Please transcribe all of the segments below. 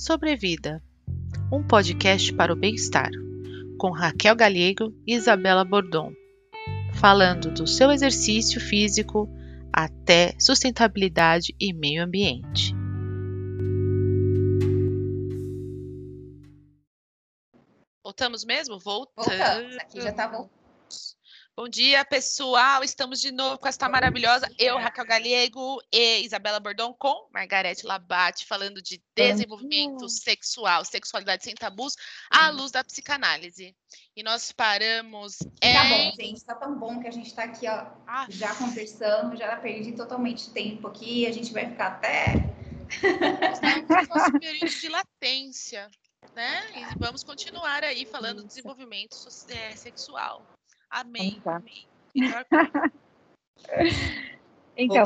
Sobrevida, um podcast para o bem-estar, com Raquel Galego e Isabela Bordon, falando do seu exercício físico até sustentabilidade e meio ambiente. Voltamos mesmo? Voltamos. Voltamos, aqui já tá voltando. Bom dia, pessoal. Estamos de novo com esta maravilhosa eu, Raquel Galego e Isabela Bordon com Margarete Labate, falando de desenvolvimento sexual, sexualidade sem tabus, à luz da psicanálise. E nós paramos em... Tá bom, gente. Tá tão bom que a gente tá aqui, ó, Ah, já conversando, já perdi totalmente tempo aqui. A gente vai ficar até. nosso período de latência, né? E vamos continuar aí falando do desenvolvimento é, sexual. Amém. Lá. amém. Então,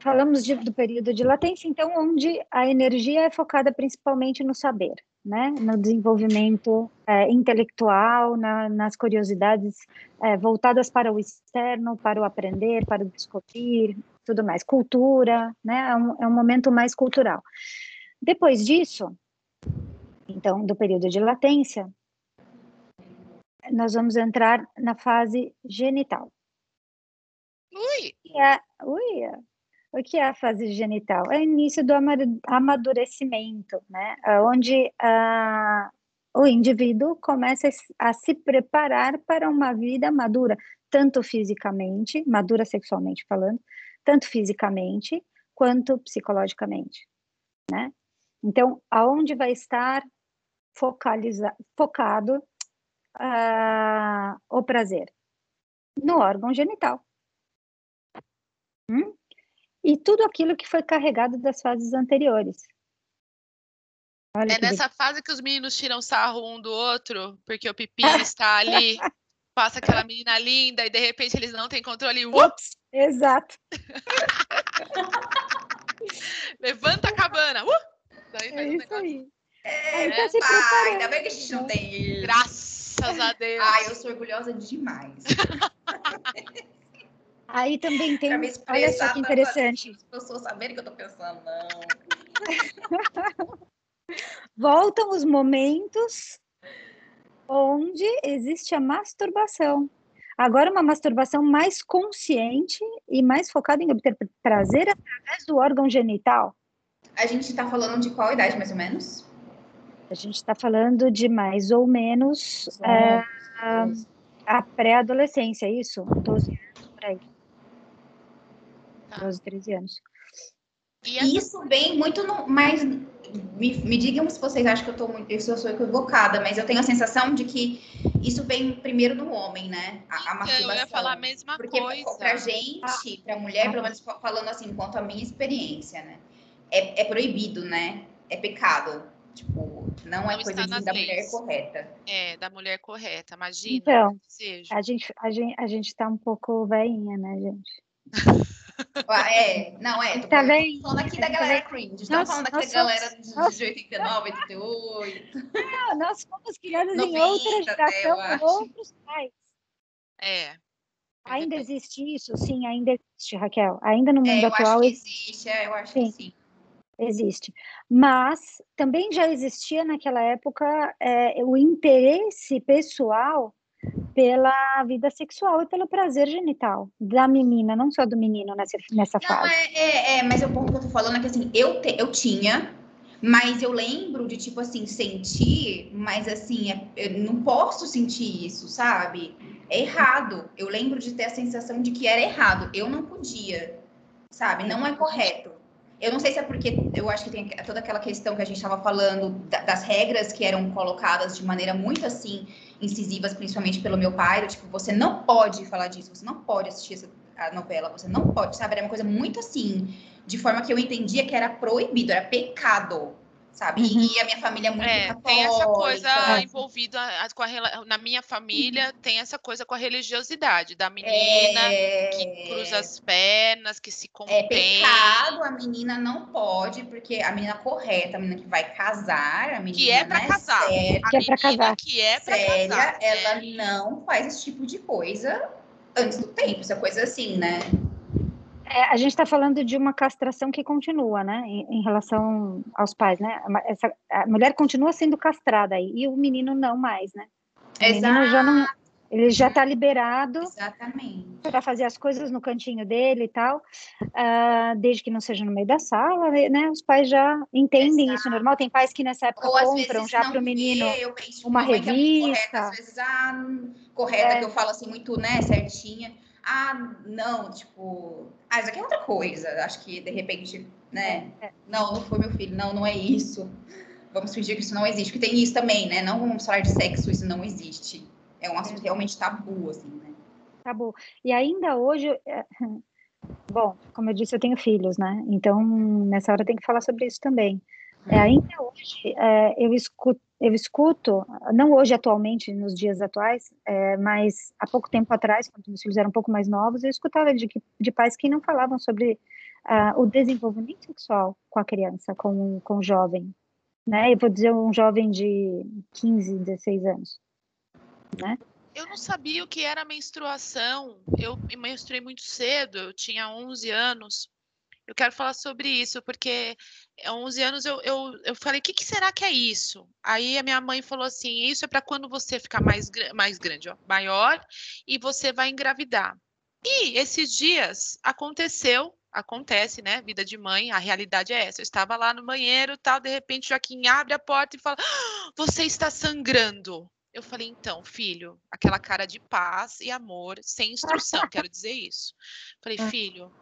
falamos de- do período de latência, então, onde a energia é focada principalmente no saber, né? No desenvolvimento é, intelectual, na- nas curiosidades é, voltadas para o externo, para o aprender, para o descobrir, tudo mais. Cultura, né? É um, é um momento mais cultural. Depois disso, então, do período de latência, nós vamos entrar na fase genital. Ui, que é, ui, o que é a fase genital? É o início do ama- amadurecimento, né? Onde ah, o indivíduo começa a se- a se preparar para uma vida madura, tanto fisicamente, madura sexualmente falando, tanto fisicamente quanto psicologicamente, né? Então, aonde vai estar focaliza, focado ah, o prazer? No órgão genital. Hum? E tudo aquilo que foi carregado das fases anteriores. Olha É nessa fase que os meninos tiram sarro um do outro, porque o pipi está ali, passa aquela menina linda e de repente eles não têm controle. Ups, exato. levanta a cabana. Uh! Daí É faz um isso negócio. aí. É, tá preparando. ainda bem que a gente não tem isso. Graças a Deus. Ai, eu sou orgulhosa demais. Aí também tem. Olha só que interessante. assim, As pessoas saberem que eu tô pensando, não. Voltam os momentos onde existe a masturbação. Agora, uma masturbação mais consciente e mais focada em obter prazer através do órgão genital. A gente tá falando de qual idade, mais ou menos? A gente está falando de mais ou menos é, a pré-adolescência, é isso? 12 anos por aí. Tá. 12, 13 anos. E a- isso vem muito no. Mas me, me digam se vocês acham que eu tô muito. Se eu sou equivocada, mas eu tenho a sensação de que isso vem primeiro no homem, né? A, a então, eu masturbação. ia falar a mesma Porque coisa. pra gente, pra mulher, pelo menos fa- falando assim, quanto à minha experiência, né? É, é proibido, né? É pecado. Tipo, não é Não coisa de- nas da mulher correta. É, da mulher correta, imagina. Então, o desejo. a gente, a gente, a gente tá um pouco veinha, né, gente? Ah, É, não, é. Tô Tá falando, bem? falando aqui da Tá galera bem? cringe. Estamos Nós- falando daquela somos- galera de, nós- de 89, 88. Ah, nós fomos criadas em 90 outra geração, com outros pais. É. é Ainda existe isso? Sim, ainda existe, Raquel. Ainda no É, mundo eu atual acho que existe, é, eu acho que Sim. Existe. Mas também já existia naquela época é, o interesse pessoal pela vida sexual e pelo prazer genital da menina, não só do menino nessa, nessa Não, fase. é, é, é, mas o ponto que eu tô falando é que assim, eu, te- eu tinha, mas eu lembro de, tipo assim, sentir, mas assim, é- eu não posso sentir isso, sabe? É errado. Eu lembro de ter a sensação de que era errado. Eu não podia, sabe? Não é correto. Eu não sei se é porque eu acho que tem toda aquela questão que a gente estava falando da- das regras que eram colocadas de maneira muito assim incisivas, principalmente pelo meu pai, do tipo, você não pode falar disso, você não pode assistir essa a novela, você não pode, sabe? Era uma coisa muito assim, de forma que eu entendia que era proibido, era pecado, sabe? Uhum. E, a minha família é muito É, católica. tem essa coisa É. envolvida com a, na minha família, tem essa coisa com a religiosidade da menina que é, cruza as pernas, que se é contém. pecado, a menina não pode, porque a menina correta, a menina que vai casar, a menina Que é né, casar. séria, Que é pra menina casar. que é pra séria, casar. ela é. não faz esse tipo de coisa antes do tempo, essa coisa assim, né? É, a gente está falando de uma castração que continua, né, em, em, relação aos pais, né? Essa, a mulher continua sendo castrada aí, e o menino não mais, né? O Exato. menino já não, ele já está liberado para fazer as coisas no cantinho dele e tal, uh, desde que não seja no meio da sala, né? Os pais já entendem Exato. isso normal. Tem pais que nessa época Ou, compram já para o menino penso, uma revista. É correta, às vezes, ah, correta, é. que eu falo assim muito, né, certinha. Ah, não, tipo, ah, isso aqui é outra coisa. Acho que de repente, né? É. Não, não foi meu filho, não, não é isso. Vamos fingir que isso não existe, porque tem isso também, né? Não vamos falar de sexo, isso não existe. É um assunto realmente tabu, assim, né? Tabu. E ainda hoje, é, bom, como eu disse, eu tenho filhos, né? Então, nessa hora tem que falar sobre isso também. É, ainda hoje, é, eu, escuto, eu escuto, não hoje atualmente, nos dias atuais, é, mas há pouco tempo atrás, quando meus filhos eram um pouco mais novos, eu escutava de, de pais que não falavam sobre uh, o desenvolvimento sexual com a criança, com, com o jovem. Né? Eu vou dizer um jovem de 15, 16 anos né? Eu não sabia o que era menstruação. Eu me menstruei muito cedo, eu tinha 11 anos. Eu quero falar sobre isso, porque há 11 anos eu, eu, eu falei, o que, que, será que é isso? Aí a minha mãe falou assim, isso é para quando você ficar mais, mais grande, ó, maior, e você vai engravidar. E esses dias aconteceu, acontece, né? Vida de mãe, a realidade é essa. Eu estava lá no banheiro, tal, de repente Joaquim abre a porta e fala: ah, "Você está sangrando". Eu falei, então, filho, aquela cara de paz e amor, sem instrução, quero dizer isso. Falei, ah. filho,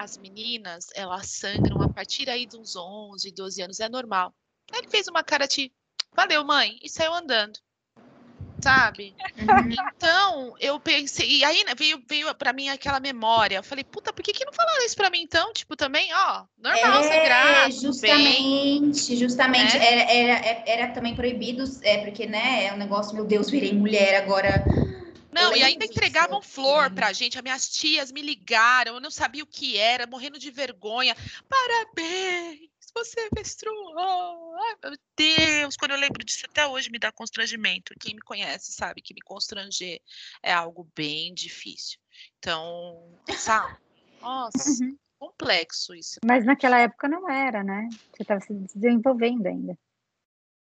as meninas, elas sangram a partir aí dos 11, 12 anos, é normal. Aí ele fez uma cara de, valeu, mãe, e saiu andando sabe? Uhum. Então, eu pensei, e aí né, veio, veio para mim aquela memória. Eu falei, puta, por que, que não falaram isso para mim então? Tipo, também, ó, normal, é, sagrado. Justamente, bem, justamente. Né? Era, era, era também proibido, é, porque, né, é um negócio, meu Deus, virei mulher agora. Não, e ainda entregavam flor pra gente. As minhas tias me ligaram, eu não sabia o que era, morrendo de vergonha. Parabéns! você menstruou. Ai, meu Deus, quando eu lembro disso até hoje me dá constrangimento. Quem me conhece sabe que me constranger é algo bem difícil. Então, sabe? Nossa, uhum. complexo isso. Mas naquela época não era, né? Você estava se desenvolvendo ainda.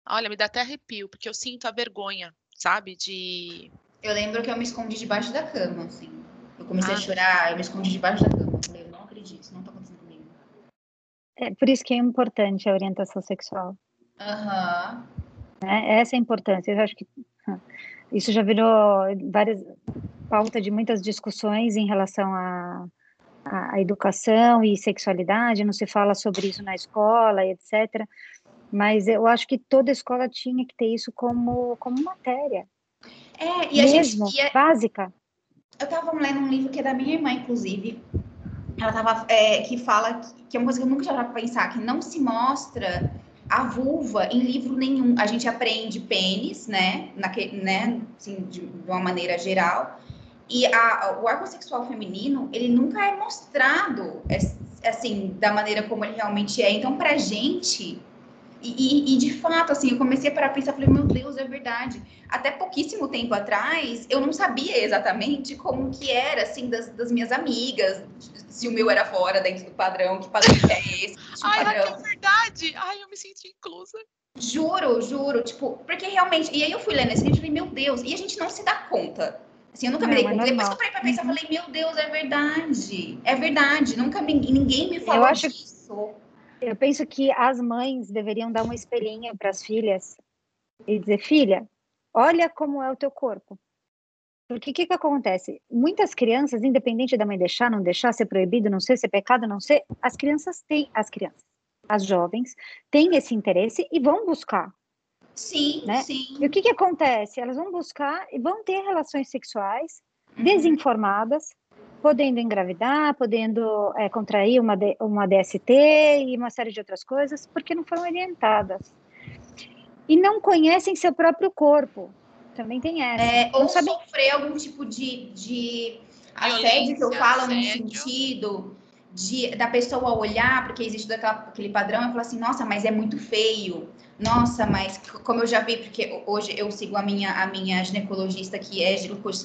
Olha, me dá até arrepio, porque eu sinto a vergonha, sabe? De. Eu lembro que eu me escondi debaixo da cama, assim. Eu comecei ah. a chorar, eu me escondi debaixo da cama. Eu falei, eu não acredito, não tá acontecendo é por isso que é importante a orientação sexual. Uhum. É, essa é a importância. Eu acho que isso já virou várias pauta de muitas discussões em relação à a, a, educação e sexualidade. Não se fala sobre isso na escola, etc. Mas eu acho que toda escola tinha que ter isso como como matéria. É, e a Mesmo, gente ia... básica. Eu estava lendo um livro que é da minha irmã, inclusive, ela tava, é, que fala que é uma coisa que eu nunca tinha para pensar, que não se mostra a vulva em livro nenhum. A gente aprende pênis, né, naque, né assim, de, de uma maneira geral, e a, o órgão sexual feminino, ele nunca é mostrado, assim, da maneira como ele realmente é. Então, pra gente, e, e, de fato, assim, eu comecei a parar pensar, falei, meu Deus, é verdade. Até pouquíssimo tempo atrás, eu não sabia exatamente como que era, assim, das, das minhas amigas, se o meu era fora, dentro do padrão, que padrão que é esse. Ai, padrão. é verdade. Ai, eu me senti inclusa. Juro, juro, tipo, porque realmente, e aí eu fui lendo esse livro e falei, meu Deus, e a gente não se dá conta. Assim, eu nunca não, me dei é conta. Depois que eu parei pra pensar, uhum. falei, meu Deus, é verdade. É verdade, nunca me, ninguém me falou eu acho... disso. Eu penso que as mães deveriam dar uma espelhinha para as filhas e dizer: filha, olha como é o teu corpo. Porque o que, que acontece? Muitas crianças, independente da mãe deixar, não deixar, ser proibido, não ser, ser pecado, não ser, as crianças têm, as crianças, as jovens, têm esse interesse e vão buscar. Sim, né? sim. E o que, que acontece? Elas vão buscar e vão ter relações sexuais uhum. desinformadas, podendo engravidar, podendo é, contrair uma, uma DST e uma série de outras coisas, porque não foram orientadas. E não conhecem seu próprio corpo. Também tem essa. É, ou sabe... sofrer algum tipo de, de assédio que eu falo assédio. no sentido de, da pessoa olhar, porque existe daquela, aquele padrão, e falar assim, nossa, mas é muito feio. Nossa, mas como eu já vi, porque hoje eu sigo a minha, a minha ginecologista, que é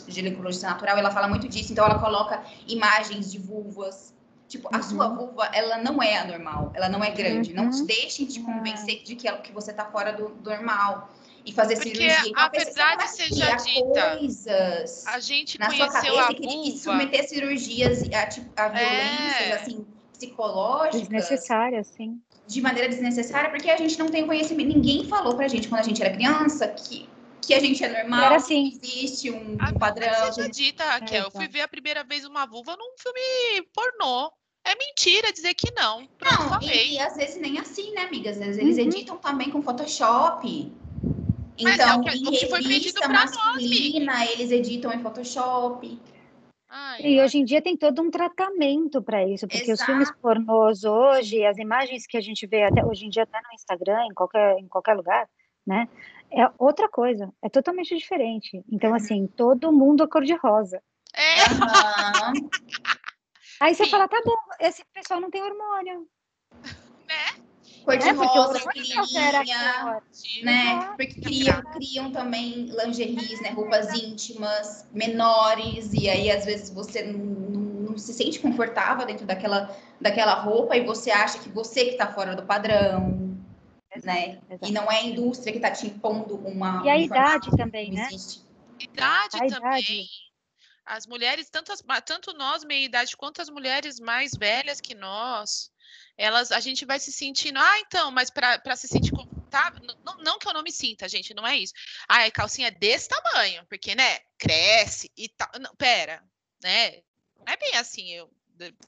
ginecologista natural, ela fala muito disso, então ela coloca imagens de vulvas, Tipo, a sua Uhum. vulva, ela não é anormal, ela não é grande. Não Uhum. deixem de Ah. convencer de que, que você tá fora do, do normal. E fazer Porque cirurgia. Então, a pessoa verdade seja dita, coisas A gente na sua conheceu a cabeça que e submeter a cirurgias a, tipo, a violências, É. assim, psicológicas Desnecessária, sim. de maneira desnecessária, porque a gente não tem conhecimento. Ninguém falou pra gente quando a gente era criança que, que a gente é normal, Era assim. que existe um, A um padrão. verdade seja dita, Raquel. Eu fui ver a primeira vez uma vulva num filme pornô. É mentira dizer que não. Pronto, Não, e, e às vezes nem assim, né, amiga? Às vezes eles Uhum. editam também com Photoshop. Mas é Então, o que- em o que foi pedido pra nós, eles editam em Photoshop. Ai, E hoje em dia tem todo um tratamento para isso, porque os filmes Exato. pornôs hoje, as imagens que a gente vê até hoje em dia até no Instagram, em qualquer, em qualquer lugar, né? É outra coisa, é totalmente diferente. Então, assim, todo mundo é cor-de-rosa. É. Aí você Sim. fala, tá bom, esse pessoal não tem hormônio. Cor de É, rosa, né? Exato. Porque criam, criam também lingeries, né? Roupas íntimas, menores, e aí às vezes você não, não- se sente confortável dentro daquela, daquela roupa e você acha que você que tá fora do padrão, né? Exato. E não é a indústria que tá te impondo uma. E a idade também, né? existe. idade A também. idade. As mulheres, tanto, as- tanto nós, meia idade, quanto as mulheres mais velhas que nós, elas, a gente vai se sentindo, ah, então, mas para se sentir confortável, não, não que eu não me sinta, gente, não é isso. Ah, a calcinha é desse tamanho, porque, né, cresce e tal. Não, pera, né? Não é bem assim, eu.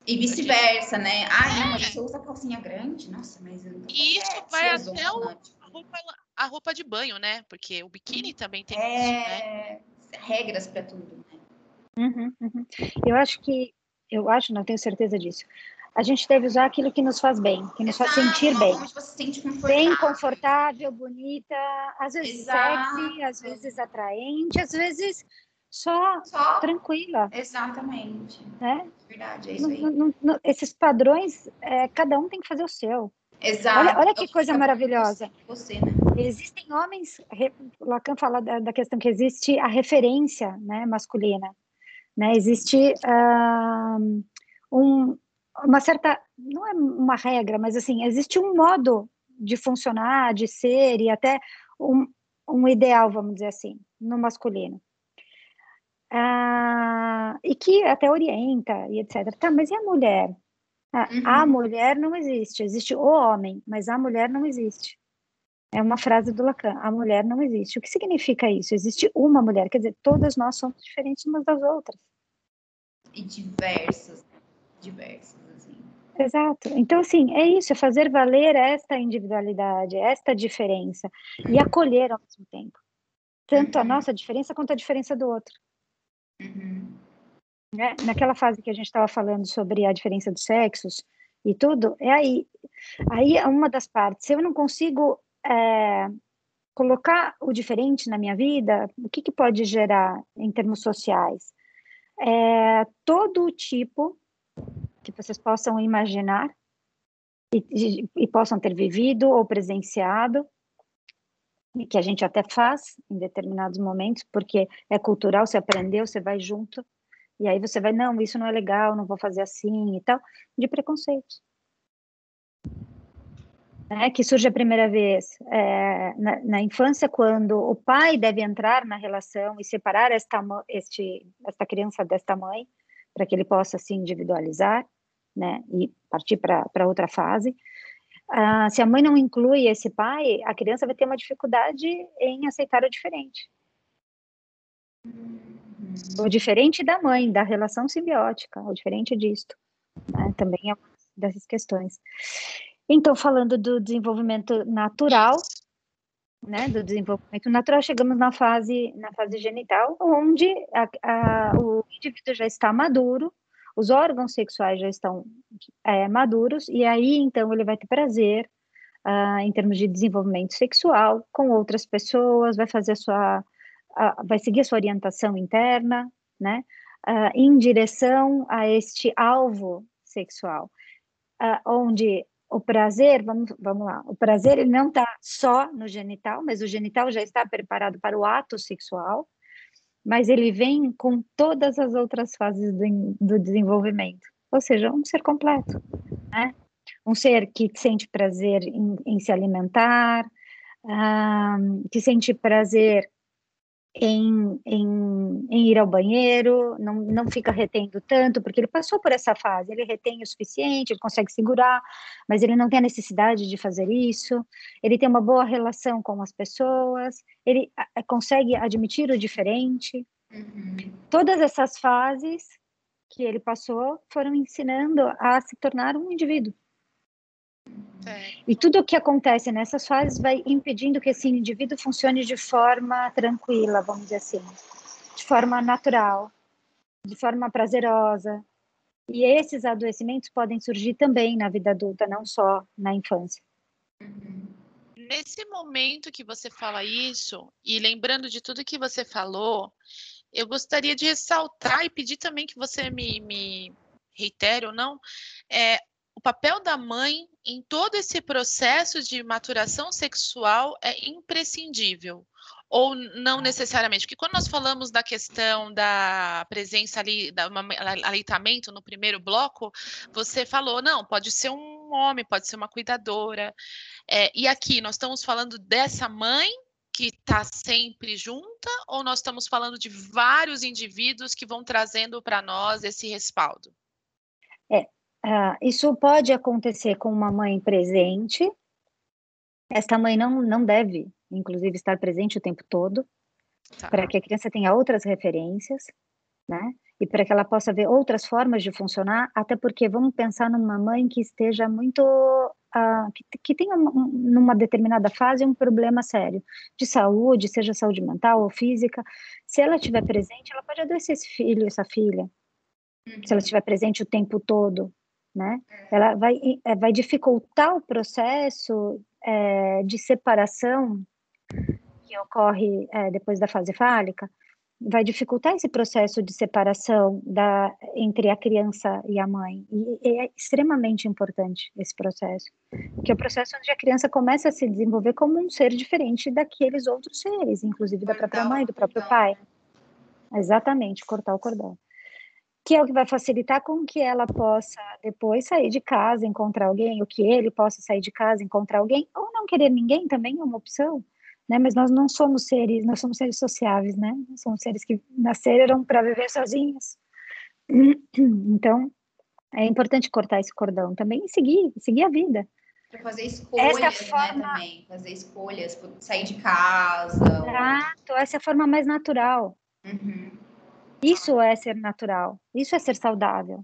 E vice-versa, né? Ai, não, mas você usa calcinha grande? Nossa, mas. eu- E isso é, vai até o- tipo, A roupa, a roupa de banho, né? Porque o biquíni também tem isso, né? É. Regras pra tudo, né? Uhum, uhum. Eu acho que, eu acho, não tenho certeza disso. A gente deve usar aquilo que nos faz bem, que nos faz Exato, sentir uma bem. você se sentir confortável. Bem confortável, bonita, às vezes Exato. sexy, às vezes atraente, às vezes só Só. tranquila, Exatamente. né? Verdade, é isso aí. Não- não- não- esses padrões, é, cada um tem que fazer o seu. Exato. Olha- olha que coisa maravilhosa. Você, né? Existem homens, Lacan fala da, da questão que existe a referência né, masculina, né? Existe ah, um, uma certa, não é uma regra, mas assim, existe um modo de funcionar, de ser e até um, um ideal, vamos dizer assim, no masculino. Ah, e que até orienta e etc. Tá, mas e a mulher? Ah, A Uhum. mulher não existe, existe o homem, mas a mulher não existe. É uma frase do Lacan, a mulher não existe. O que significa isso? Existe uma mulher, quer dizer, todas nós somos diferentes umas das outras. E diversas. Diversas. Exato. Então, assim, é isso, é fazer valer esta individualidade, esta diferença, e acolher ao mesmo tempo. Tanto a Uhum. nossa diferença quanto a diferença do outro. Uhum. né? Naquela fase que a gente estava falando sobre a diferença dos sexos e tudo, é aí. Aí é uma das partes. Se eu não consigo é, colocar o diferente na minha vida, o que, que pode gerar em termos sociais? É, todo tipo que vocês possam imaginar e, e- possam ter vivido ou presenciado, e que a gente até faz em determinados momentos, porque é cultural, você aprendeu, você vai junto, e aí você vai, não, isso não é legal, não vou fazer assim e tal, de preconceitos. Né, que surge a primeira vez é, na, na infância, quando o pai deve entrar na relação e separar esta, este, esta criança desta mãe, para que ele possa se individualizar, né, e partir para outra fase. Ah, se a mãe não inclui esse pai, a criança vai ter uma dificuldade em aceitar o diferente. O diferente da mãe, da relação simbiótica, o diferente disto. né, Também é dessas questões. Então, falando do desenvolvimento natural, né, do desenvolvimento natural, chegamos na fase, na fase genital, onde a- a- o indivíduo já está maduro, os órgãos sexuais já estão é, maduros, e aí, então, ele vai ter prazer ah, em termos de desenvolvimento sexual com outras pessoas, vai fazer a sua, a- vai seguir a sua orientação interna, né, ah, em direção a este alvo sexual, ah, onde o prazer, vamos, vamos lá, o prazer ele não está só no genital, mas o genital já está preparado para o ato sexual, mas ele vem com todas as outras fases do, do desenvolvimento. ou seja, um ser completo, né? Um ser que sente prazer em, em se alimentar, uh, que sente prazer em, em, em, ir ao banheiro, não, não fica retendo tanto, porque ele passou por essa fase, ele retém o suficiente, ele consegue segurar, mas ele não tem a necessidade de fazer isso, ele tem uma boa relação com as pessoas, ele a, consegue admitir o diferente. Uhum. Todas essas fases que ele passou foram ensinando a se tornar um indivíduo. É. E tudo o que acontece nessas fases vai impedindo que esse indivíduo funcione de forma tranquila, vamos dizer assim, de forma natural, de forma prazerosa. E esses adoecimentos podem surgir também na vida adulta, não só na infância. Nesse momento que você fala isso, e lembrando de tudo que você falou, eu gostaria de ressaltar e pedir também que você me, me reitere ou não, é, papel da mãe em todo esse processo de maturação sexual é imprescindível ou não necessariamente? Porque quando nós falamos da questão da presença ali, da aleitamento no primeiro bloco, você falou, não, pode ser um homem, pode ser uma cuidadora. É, e aqui nós estamos falando dessa mãe que está sempre junta, ou nós estamos falando de vários indivíduos que vão trazendo para nós esse respaldo? É, Uh, isso pode acontecer com uma mãe presente. Esta mãe não, não deve, inclusive, estar presente o tempo todo, tá. para que a criança tenha outras referências, né? E para que ela possa ver outras formas de funcionar, até porque vamos pensar numa mãe que esteja muito. Uh, que, que tenha, um, numa determinada fase, um problema sério de saúde, seja saúde mental ou física. Se ela estiver presente, ela pode adoecer esse filho, essa filha. Se ela uhum. estiver presente o tempo todo, né? Ela vai, é, vai dificultar o processo é, de separação que ocorre é, depois da fase fálica, vai dificultar esse processo de separação da, entre a criança e a mãe. E é extremamente importante esse processo, que é o processo onde a criança começa a se desenvolver como um ser diferente daqueles outros seres, inclusive da própria mãe, do próprio pai. Exatamente, cortar o cordão que é o que vai facilitar com que ela possa depois sair de casa, encontrar alguém, o que ele possa sair de casa, encontrar alguém, ou não querer ninguém também é uma opção, né? Mas nós não somos seres, nós somos seres sociáveis, né? Nós somos seres que nasceram para viver sozinhos. Então, é importante cortar esse cordão também e seguir, seguir a vida. Para fazer escolhas, essa é forma... né, também. Fazer escolhas, sair de casa. Exato, ou... essa é a forma mais natural. Uhum. Isso é ser natural, isso é ser saudável.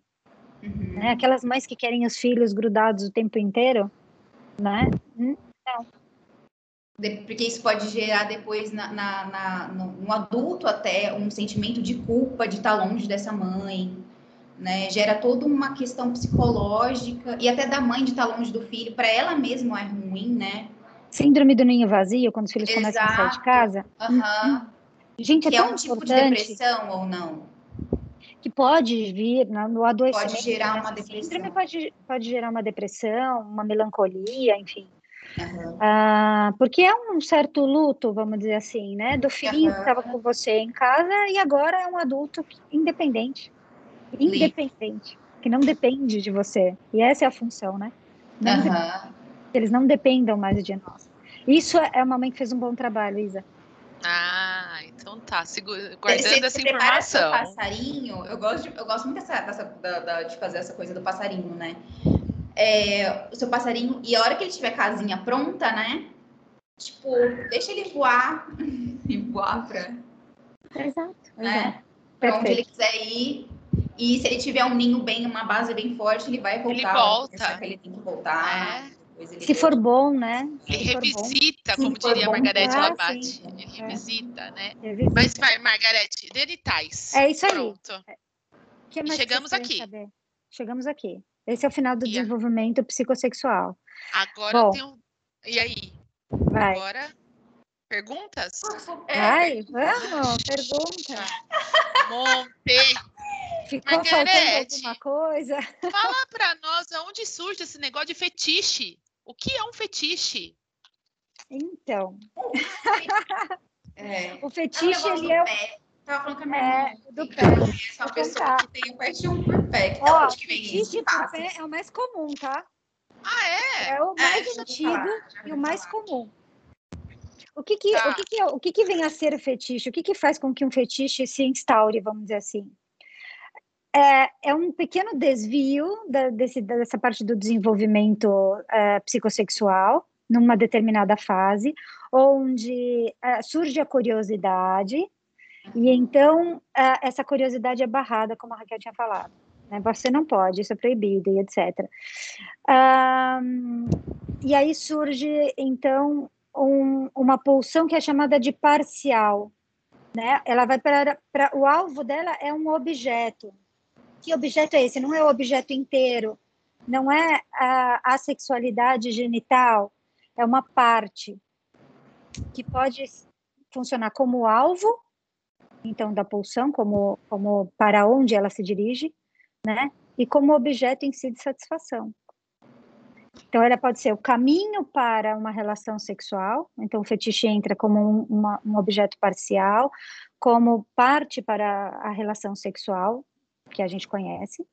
Uhum. Né? Aquelas mães que querem os filhos grudados o tempo inteiro, né? Hum, não. Porque isso pode gerar depois na, na, na no, no, adulto até um sentimento de culpa de estar longe dessa mãe, né? Gera toda uma questão psicológica e até da mãe de estar longe do filho, para ela mesma é ruim, né? Síndrome do ninho vazio, quando os filhos Exato. começam a sair de casa. Uhum. Gente, é que é um tipo de depressão ou não? Que pode vir no adoecimento. Pode gerar uma depressão. Pode, pode gerar uma depressão, uma melancolia, enfim. Uhum. Ah, porque é um certo luto, vamos dizer assim, né? Do filhinho uhum. que estava com você em casa e agora é um adulto independente. Independente. Que não depende de você. E essa é a função, né? Uhum. Eles não dependam mais de nós. Isso é uma mãe que fez um bom trabalho, Isa. Ah, então tá. Segura, guardando você, essa informação. passarinho, eu gosto, de, eu gosto muito dessa, dessa da, da, de fazer essa coisa do passarinho, né? É, o seu passarinho, e a hora que ele tiver casinha pronta, né? Tipo, deixa ele voar e voar pra. Exato. Né? Pra onde ele quiser ir. E se ele tiver um ninho bem, uma base bem forte, ele vai voltar. Ele volta. Ele tem que voltar. É. Se for bom, né? ele revisita, bom. como diria bom, Margarete ah, Labate. Ele é. revisita, né? Revisita. Mas vai, Margarete, delitais. É isso aí. Pronto. É. Que chegamos aqui. Saber? Chegamos aqui. Esse é o final do e desenvolvimento a... psicossexual. Agora bom, tenho. E aí? Vai. Agora, perguntas? Vai, vamos, pergunta. Monte. Ficou Margarete, faltando alguma coisa? Fala para nós aonde surge esse negócio de fetiche. O que é um fetiche? Então. É. O fetiche, é ele é. Tava falando com a minha É, do pé. pé. Essa Vou pessoa que tem paixão por pé. Que Ó, que vem isso? fetiche por pé é o mais comum, tá? Ah, é? É o É, mais já e o mais falar. comum. O que que, Tá. o que, que, é- o que que vem a ser fetiche? O que que faz com que um fetiche se instaure, vamos dizer assim? É, é um pequeno desvio da- desse, dessa parte do desenvolvimento eh, psicossexual numa determinada fase, onde eh, surge a curiosidade e então eh, essa curiosidade é barrada, como a Raquel tinha falado. né? Você não pode, isso é proibido e etc. Ahn, e aí surge, então, um- uma pulsão que é chamada de parcial. Né? Ela vai para. O alvo dela é um objeto. Que objeto é esse? Não é o objeto inteiro. Não é a, a sexualidade genital. É uma parte que pode funcionar como alvo, então, da pulsão, como, como para onde ela se dirige, né? E como objeto em si de satisfação. Então, ela pode ser o caminho para uma relação sexual, então o fetiche entra como um, uma- um objeto parcial, como parte para a relação sexual, que a gente conhece,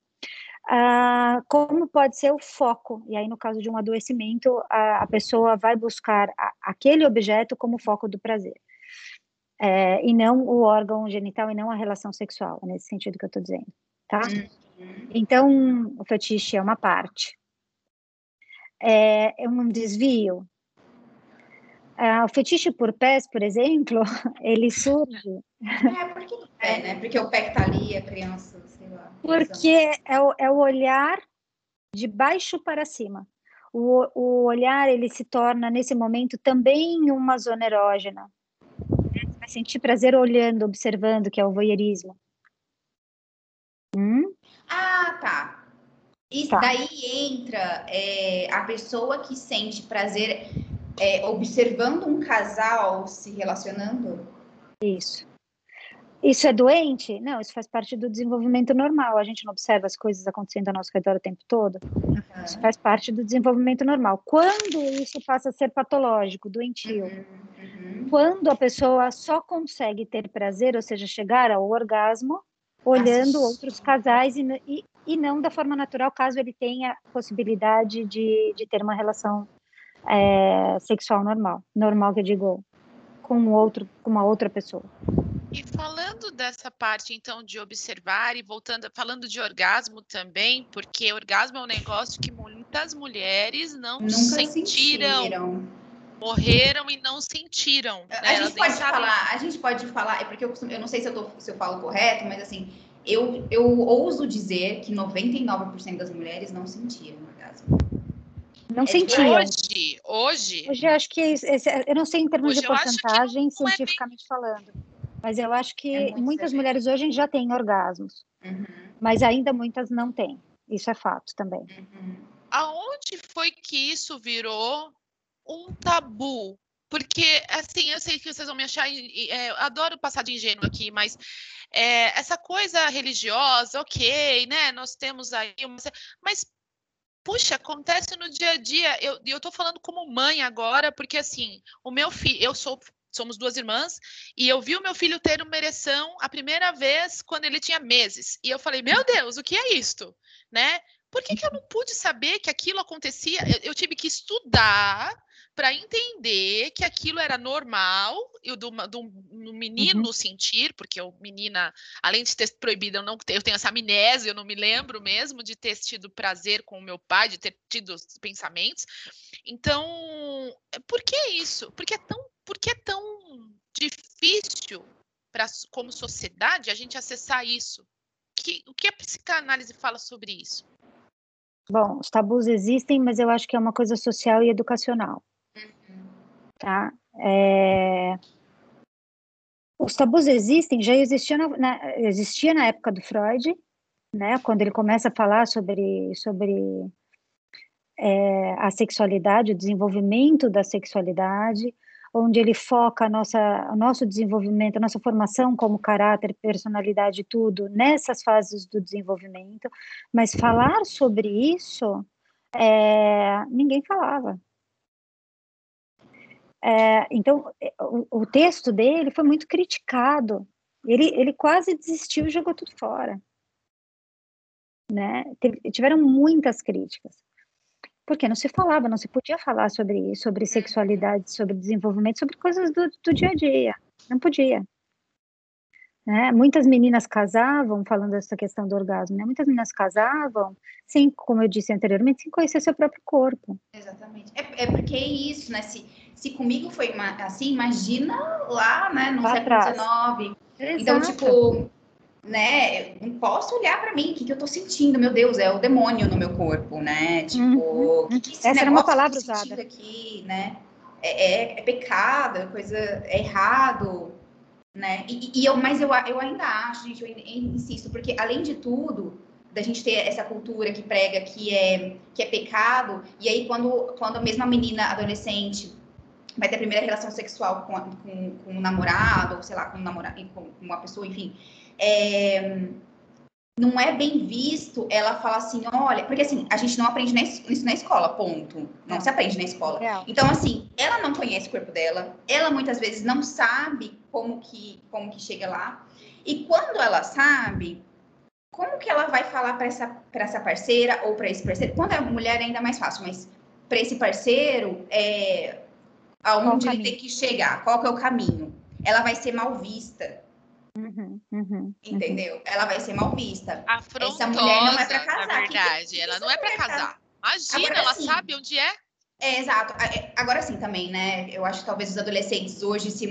ah, como pode ser o foco, e aí no caso de um adoecimento, a, a pessoa vai buscar a- aquele objeto como foco do prazer, É, e não o órgão genital, e não a relação sexual, é nesse sentido que eu estou dizendo, tá? Uhum. Então, o fetiche é uma parte. É, é um desvio. Ah, o fetiche por pés, por exemplo, ele surge É, pé, né? Porque o pé que tá ali, a criança, sei lá. porque é o, é o olhar de baixo para cima. O, o olhar, ele se torna, nesse momento, também uma zona erógena. Você vai sentir prazer olhando, observando, que é o voyeurismo. Hum? Ah, tá. E Tá. daí entra é, a pessoa que sente prazer é, observando um casal se relacionando. Isso. Isso é doente? Não, isso faz parte do desenvolvimento normal. A gente não observa as coisas acontecendo ao nosso redor o tempo todo. Isso faz parte do desenvolvimento normal. Quando isso passa a ser patológico, doentio, Uhum. quando a pessoa só consegue ter prazer, ou seja, chegar ao orgasmo, olhando Assistindo. outros casais e, e, e não da forma natural, caso ele tenha possibilidade de, de ter uma relação é, sexual normal. Normal que eu digo, com outro, com uma outra pessoa. E falando dessa parte, então, de observar e voltando, falando de orgasmo também, porque orgasmo é um negócio que muitas mulheres não Nunca sentiram, sentiram. morreram e não sentiram. né? A gente pode sabem. falar, a gente pode falar, é porque eu, costumo- eu não sei se eu, tô- se eu falo correto, mas assim, eu, eu ouso dizer que 99% das mulheres não sentiram orgasmo. Não É sentiam. Hoje, hoje, Hoje eu acho que esse- esse- eu não sei em termos de porcentagem, é bem- cientificamente falando, mas eu acho que É muitas mulheres hoje já têm orgasmos, Uhum, mas ainda muitas não têm. Isso é fato também. uhum. aonde foi que isso virou um tabu? Porque, assim, eu sei que vocês vão me achar. é, adoro passar de ingênuo aqui, mas é, essa coisa religiosa, ok, né? Nós temos aí. Uma, mas, puxa, acontece no dia a dia. Eu, eu tô falando como mãe agora, porque, assim, o meu filho. Eu sou. Somos duas irmãs, e eu vi o meu filho ter uma ereção a primeira vez quando ele tinha meses. E eu falei, meu Deus, o que é isto? Né? Por que, que eu não pude saber que aquilo acontecia? Eu, eu tive que estudar para entender que aquilo era normal, e o do, do, do menino sentir, porque o menina, além de ter proibido, eu não eu tenho essa amnésia, eu não me lembro mesmo de ter tido prazer com o meu pai, de ter tido os pensamentos. Então, por que isso? Por que é tão, por que é tão difícil para como sociedade a gente acessar isso? Que- o que a psicanálise fala sobre isso? Bom, os tabus existem, mas eu acho que é uma coisa social e educacional, tá? É, Os tabus existem, já existia na, na- existia na época do Freud, né? Quando ele começa a falar sobre sobre é, a sexualidade, o desenvolvimento da sexualidade, onde ele foca nossa, o nosso desenvolvimento, a nossa formação como caráter, personalidade, tudo nessas fases do desenvolvimento. Mas falar sobre isso, é, ninguém falava. É, então, é, o, o texto dele foi muito criticado Ele, ele quase desistiu e jogou tudo fora. Né? Tiveram muitas críticas. Porque não se falava, não se podia falar sobre sobre sexualidade, sobre desenvolvimento, sobre coisas do, do dia a dia. Não podia. Né? Muitas meninas casavam, falando dessa questão do orgasmo, né? muitas meninas casavam sem, como eu disse anteriormente, sem conhecer seu próprio corpo. Exatamente. É, é porque é isso, né? Se, se comigo foi assim, imagina lá, né, no lá século XIX. Então, tipo, né, não posso olhar para mim, o que, que eu tô sentindo, meu Deus, é o demônio no meu corpo, né? Tipo, uhum. que, que esse Essa era uma palavra usada aqui, né? É, é, é pecado, é coisa é errado, né? E, e, eu, mas eu, eu ainda acho, gente, eu insisto, porque além de tudo, da gente ter essa cultura que prega que é, que é pecado, e aí quando, quando a mesma menina adolescente vai ter a primeira relação sexual com, com, com um namorado, ou sei lá, com, um namorado, com uma pessoa, enfim, é, não é bem visto ela falar assim, olha, porque assim, a gente não aprende isso na escola, ponto. Não, se aprende na escola. Então, assim, ela não conhece o corpo dela, ela muitas vezes não sabe como que, como que chega lá. E quando ela sabe, como que ela vai falar para essa, essa parceira ou para esse parceiro? Quando é mulher, é ainda mais fácil, mas para esse parceiro, é, aonde ele tem que chegar, qual que é o caminho? Ela vai ser mal vista Uhum, uhum, uhum, entendeu? Ela vai ser mal vista. Afrontosa, Essa mulher não é para casar. Na verdade, que, ela não é para casar. Imagina, Agora, ela sabe onde é. É, exato. É, agora sim também, né? Eu acho que talvez os adolescentes hoje se,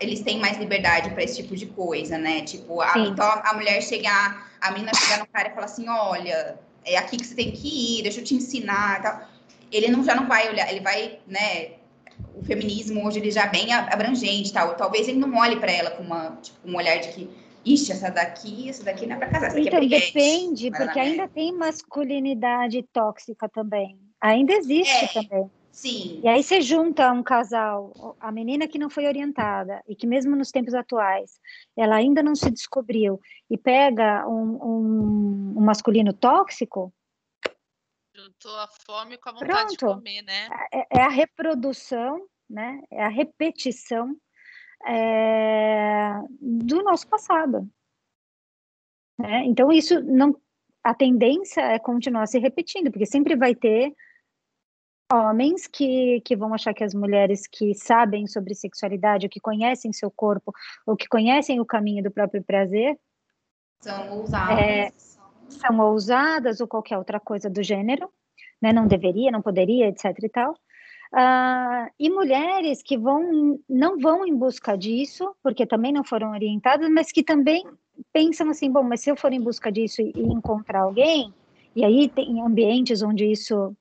eles têm mais liberdade para esse tipo de coisa, né? Tipo, a, então a mulher chegar, a menina chegar no cara e falar assim: olha, é aqui que você tem que ir, deixa eu te ensinar tal. Ele não, já não vai olhar, ele vai, né? O feminismo hoje ele já é bem abrangente, tal. Talvez ele não olhe para ela com uma, tipo, um olhar de que, ixi, essa daqui, essa daqui não é para casar, essa então, é depende, porque ainda tem masculinidade tóxica também. Ainda existe é, também. Sim. E aí você junta um casal, a menina que não foi orientada e que mesmo nos tempos atuais ela ainda não se descobriu e pega um, um, um masculino tóxico, Juntou a fome com a vontade Pronto. de comer, né? É, é, a reprodução, né? É a repetição é, do nosso passado. Né? Então, isso não. A tendência é continuar se repetindo, porque sempre vai ter homens que, que vão achar que as mulheres que sabem sobre sexualidade, ou que conhecem seu corpo, ou que conhecem o caminho do próprio prazer, são ousadas. É, são ousadas ou qualquer outra coisa do gênero, né? Não deveria, não poderia, etc e tal. Uh, e mulheres que vão não vão em busca disso, porque também não foram orientadas, mas que também pensam assim, bom, mas se eu for em busca disso e, encontrar alguém, e aí tem ambientes onde isso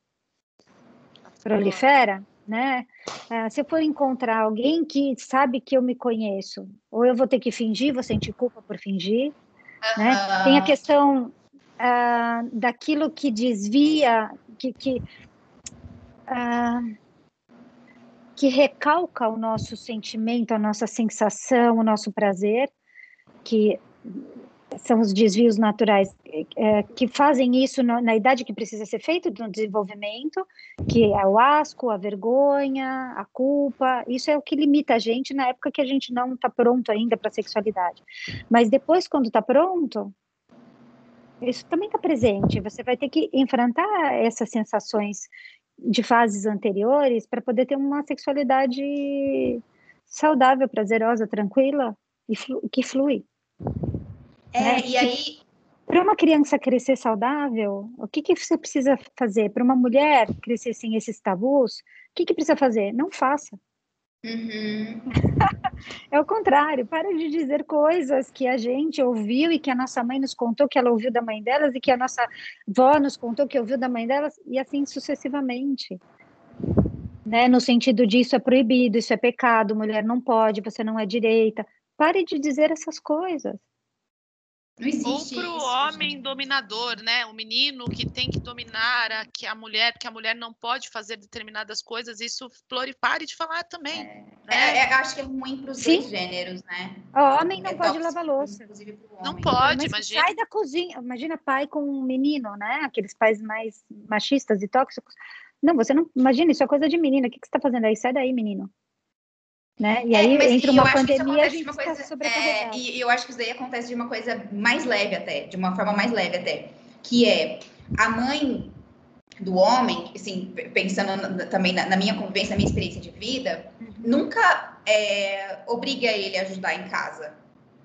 prolifera, né? Uh, se eu for encontrar alguém que sabe que eu me conheço, ou eu vou ter que fingir, vou sentir culpa por fingir, né? Tem a questão uh, daquilo que desvia, que, que, uh, que recalca o nosso sentimento, a nossa sensação, o nosso prazer, que são os desvios naturais é, que fazem isso no, na idade que precisa ser feito no desenvolvimento, que é o asco, a vergonha, a culpa. Isso é o que limita a gente na época que a gente não está pronto ainda para a sexualidade. Mas depois, quando está pronto, isso também está presente. Você vai ter que enfrentar essas sensações de fases anteriores para poder ter uma sexualidade saudável, prazerosa, tranquila e flu que flui. É, né? e aí. Para uma criança crescer saudável, o que, que você precisa fazer? Para uma mulher crescer sem esses tabus, o que, que precisa fazer? Não faça. Uhum. é o contrário, para de dizer coisas que a gente ouviu e que a nossa mãe nos contou que ela ouviu da mãe delas e que a nossa avó nos contou que ouviu da mãe delas e assim sucessivamente. Né? No sentido de isso é proibido, isso é pecado, mulher não pode, você não é direita. Pare de dizer essas coisas. Não existe Ou para o homem gente. dominador, né? O menino que tem que dominar a, que a mulher, que a mulher não pode fazer determinadas coisas, isso pare de falar também. É, né? é, é, acho que é ruim para os dois gêneros, né? O homem não é pode lavar louça. Não pode, Mas imagina. Sai da cozinha, imagina pai com um menino, né? Aqueles pais mais machistas e tóxicos. Não, você não. Imagina, isso é coisa de menina. O que, que você está fazendo aí? Sai daí, menino. Né? E aí, É, mas entre eu uma acho que isso pandemia, a acontece de gente uma fica coisa. É, e eu acho que isso daí acontece de uma coisa mais leve até, de uma forma mais leve até. Que é a mãe do homem, assim, pensando na- também na, na minha convivência, na minha experiência de vida, Uhum. nunca é, obriga ele a ajudar em casa.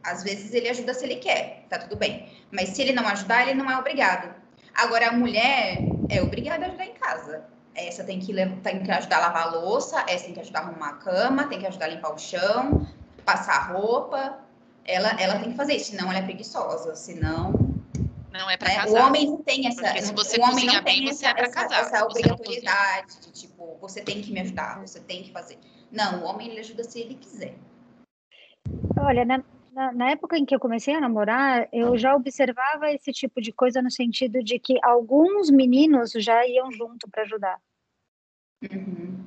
Às vezes ele ajuda se ele quer, tá tudo bem. Mas se ele não ajudar, ele não é obrigado. Agora, a mulher é obrigada a ajudar em casa. Essa tem que, tem que ajudar a lavar a louça, essa tem que ajudar a arrumar a cama, tem que ajudar a limpar o chão, passar a roupa. Ela, ela tem que fazer isso, senão ela é preguiçosa. Senão, Não é pra né, casar. o homem não tem essa. Porque se você o homem cozinha não tem bem, você essa, é pra essa, casar. essa obrigatoriedade de tipo, você tem que me ajudar, você tem que fazer. Não, o homem ele ajuda se ele quiser. Olha, na, na, na época em que eu comecei a namorar, eu já observava esse tipo de coisa no sentido de que alguns meninos já iam junto para ajudar. Uhum.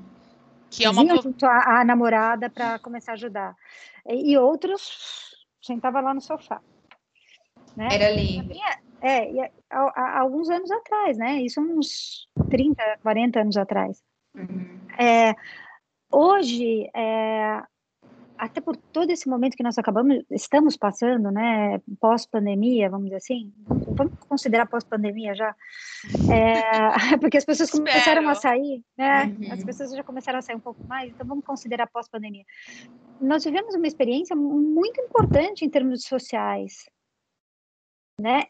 Que é uma junto à, à namorada para começar a ajudar. E, e outros sentavam lá no sofá. Né? Era livre. É, há, há alguns anos atrás, né? Isso uns 30, 40 anos atrás. Uhum. É, hoje, é, até por todo esse momento que nós acabamos, estamos passando, né, pós-pandemia, vamos dizer assim, vamos considerar pós-pandemia já, é, porque as pessoas começaram a Espero. sair, né, Uhum. as pessoas já começaram a sair um pouco mais, então vamos considerar pós-pandemia. Nós vivemos uma experiência muito importante em termos sociais, né,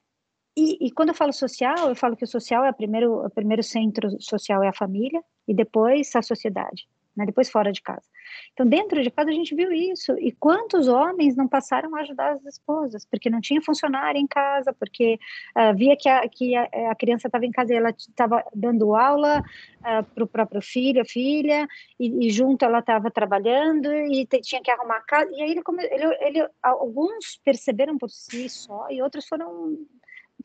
e, e quando eu falo social, eu falo que o social é o primeiro, o primeiro centro social é a família e depois a sociedade, né? Depois fora de casa. Então dentro de casa a gente viu isso e quantos homens não passaram a ajudar as esposas porque não tinha funcionário em casa, porque ah, via que a, que a, a criança estava em casa e ela estava dando aula para o próprio filho, a filha e, e junto ela estava trabalhando e te- tinha que arrumar a casa e aí ele, come, ele, ele alguns perceberam por si só e outros foram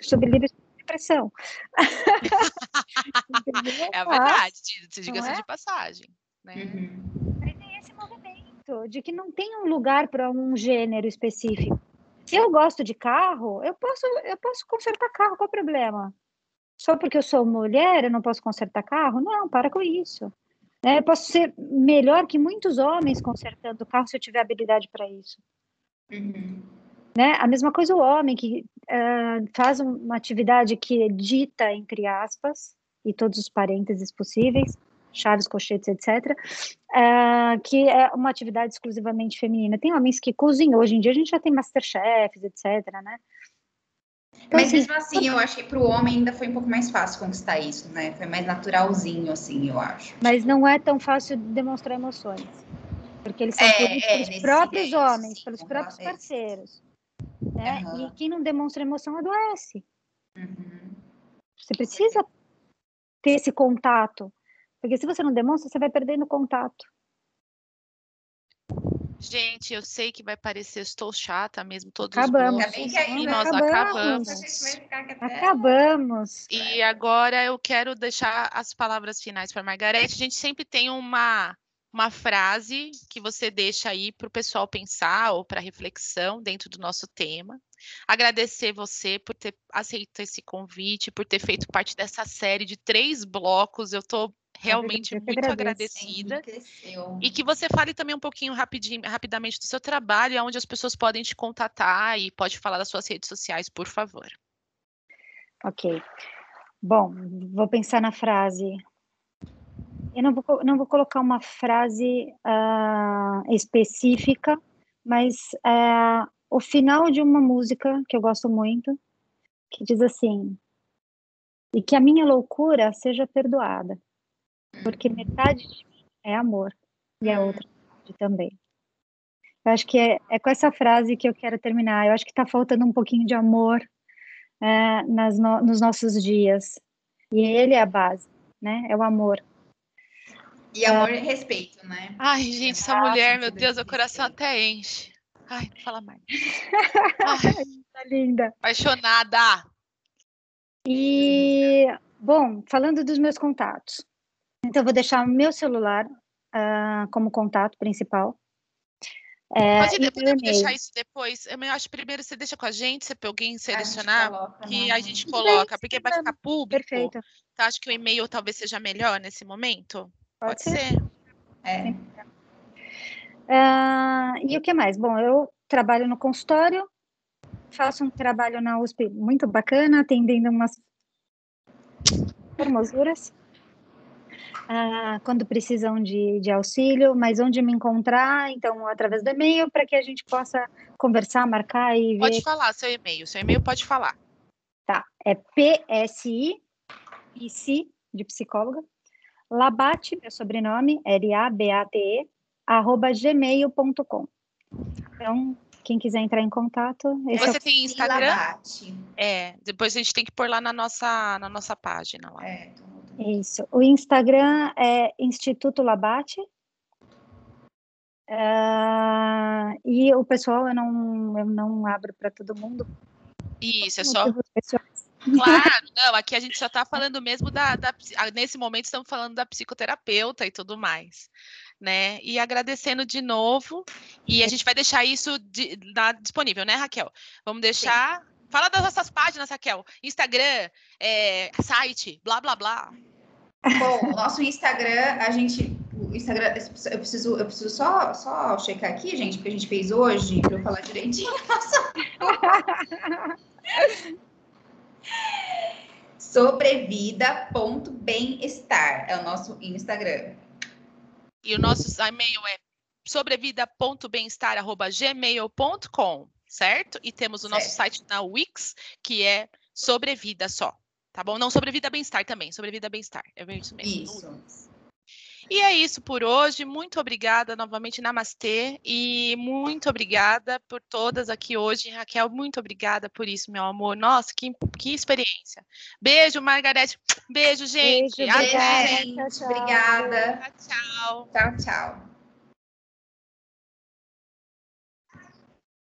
sob livre pressão. Entendeu? É verdade, di- diga-se é? de passagem. Né? Uhum. tem esse movimento de que não tem um lugar para um gênero específico. Se eu gosto de carro, eu posso, eu posso consertar carro, qual o problema? Só porque eu sou mulher, eu não posso consertar carro? Não, para com isso. Né, Eu posso ser melhor que muitos homens consertando carro se eu tiver habilidade para isso. Uhum. né? A mesma coisa o homem que ah, faz um- uma atividade que é dita entre aspas e todos os parênteses possíveis, chaves, colchetes, etc. ah, que é uma atividade exclusivamente feminina. Tem homens que cozinham. Hoje em dia a gente já tem masterchefs, etc. Né? Então, Mas assim, mesmo assim, eu acho que pro homem ainda foi um pouco mais fácil conquistar isso, né? Foi mais naturalzinho, assim, eu acho. mas não é tão fácil demonstrar emoções. Porque eles são É, é, pelos próprios homens, sim, pelos próprios parceiros. Né? Aham. E quem não demonstra emoção adoece. Uhum. Você precisa ter esse contato. Porque se você não demonstra, você vai perdendo contato. Gente, eu sei que vai parecer, estou chata mesmo, todos Acabamos. os blocos, e nós acabamos. acabamos. Até- Acabamos. E agora eu quero deixar as palavras finais para Margarete. A gente sempre tem uma, uma frase que você deixa aí para o pessoal pensar ou para reflexão dentro do nosso tema. Agradecer você por ter aceito esse convite, por ter feito parte dessa série de três blocos. Eu estou realmente muito agradecida. E que você fale também um pouquinho rapidinho, rapidamente do seu trabalho, onde as pessoas podem te contatar e pode falar das suas redes sociais, por favor. Ok. Bom, vou pensar na frase. Eu não vou, não vou colocar uma frase ah, específica, mas ah, o final de uma música que eu gosto muito, que diz assim: e que a minha loucura seja perdoada, porque metade de mim é amor e a outra metade também. Eu acho que é, é com essa frase que eu quero terminar. Eu acho que está faltando um pouquinho de amor é, nas no- nos nossos dias. E ele é a base, né? É o amor. E amor e respeito, né? Ai, gente, essa Exato, mulher, meu Deus, de o coração até enche. Ai, não fala mais. Ai, Tá linda. apaixonada. E, bom, falando dos meus contatos. Então, eu vou deixar meu celular ah, como contato principal. É, Pode podemos deixar isso depois. Eu acho que primeiro você deixa com a gente, se alguém A gente selecionar, coloca que a gente coloca, sem porque vai ficar público. Perfeito. Então, acho que o e-mail talvez seja melhor nesse momento. Pode, ser. É. Uh, e o que mais? Bom, eu trabalho no consultório, faço um trabalho na USP muito bacana, atendendo umas formosuras. Uh, quando precisam de, de, auxílio, mas onde me encontrar, então, através do e-mail, para que a gente possa conversar, marcar e ver. Pode falar seu e-mail, seu e-mail pode falar. Tá, é PSI, PC, de psicóloga, Labate, meu sobrenome, L-A-B-A-T-E, arroba gmail.com. Então, quem quiser entrar em contato. Você é tem Instagram? É, depois a gente tem que pôr lá na nossa, na nossa página. Lá. É, Isso. O Instagram é Instituto Labate. Uh, e o pessoal eu não, eu não abro para todo mundo. Isso, é só. Claro, não, aqui a gente só está falando mesmo da, da, Nesse momento estamos falando da psicoterapeuta e tudo mais. Né? E agradecendo de novo. E a gente vai deixar isso de, na, disponível, né, Raquel? Vamos deixar. Sim. Fala das nossas páginas, Raquel. Instagram, é, site, blá blá blá. Bom, nosso Instagram, a gente. O Instagram, eu preciso, eu preciso só, só checar aqui, gente, porque a gente fez hoje, para eu falar direitinho. Sobrevida.bem-estar é o nosso Instagram. E o nosso e-mail é sobrevida.bemestar@gmail.com, certo? E temos o nosso certo. site na Wix, que é Sobrevida só, tá bom? Não Sobrevida Bem-Estar também, Sobrevida Bem-Estar. É isso mesmo. Isso. E é isso por hoje. Muito obrigada novamente, Namastê. E muito obrigada por todas aqui hoje. Raquel, muito obrigada por isso, meu amor. Nossa, que, que experiência. Beijo, Margarete. Beijo, gente. Beijo, Beijo, gente. Tchau, tchau. Obrigada. Tchau, tchau. Tchau, tchau.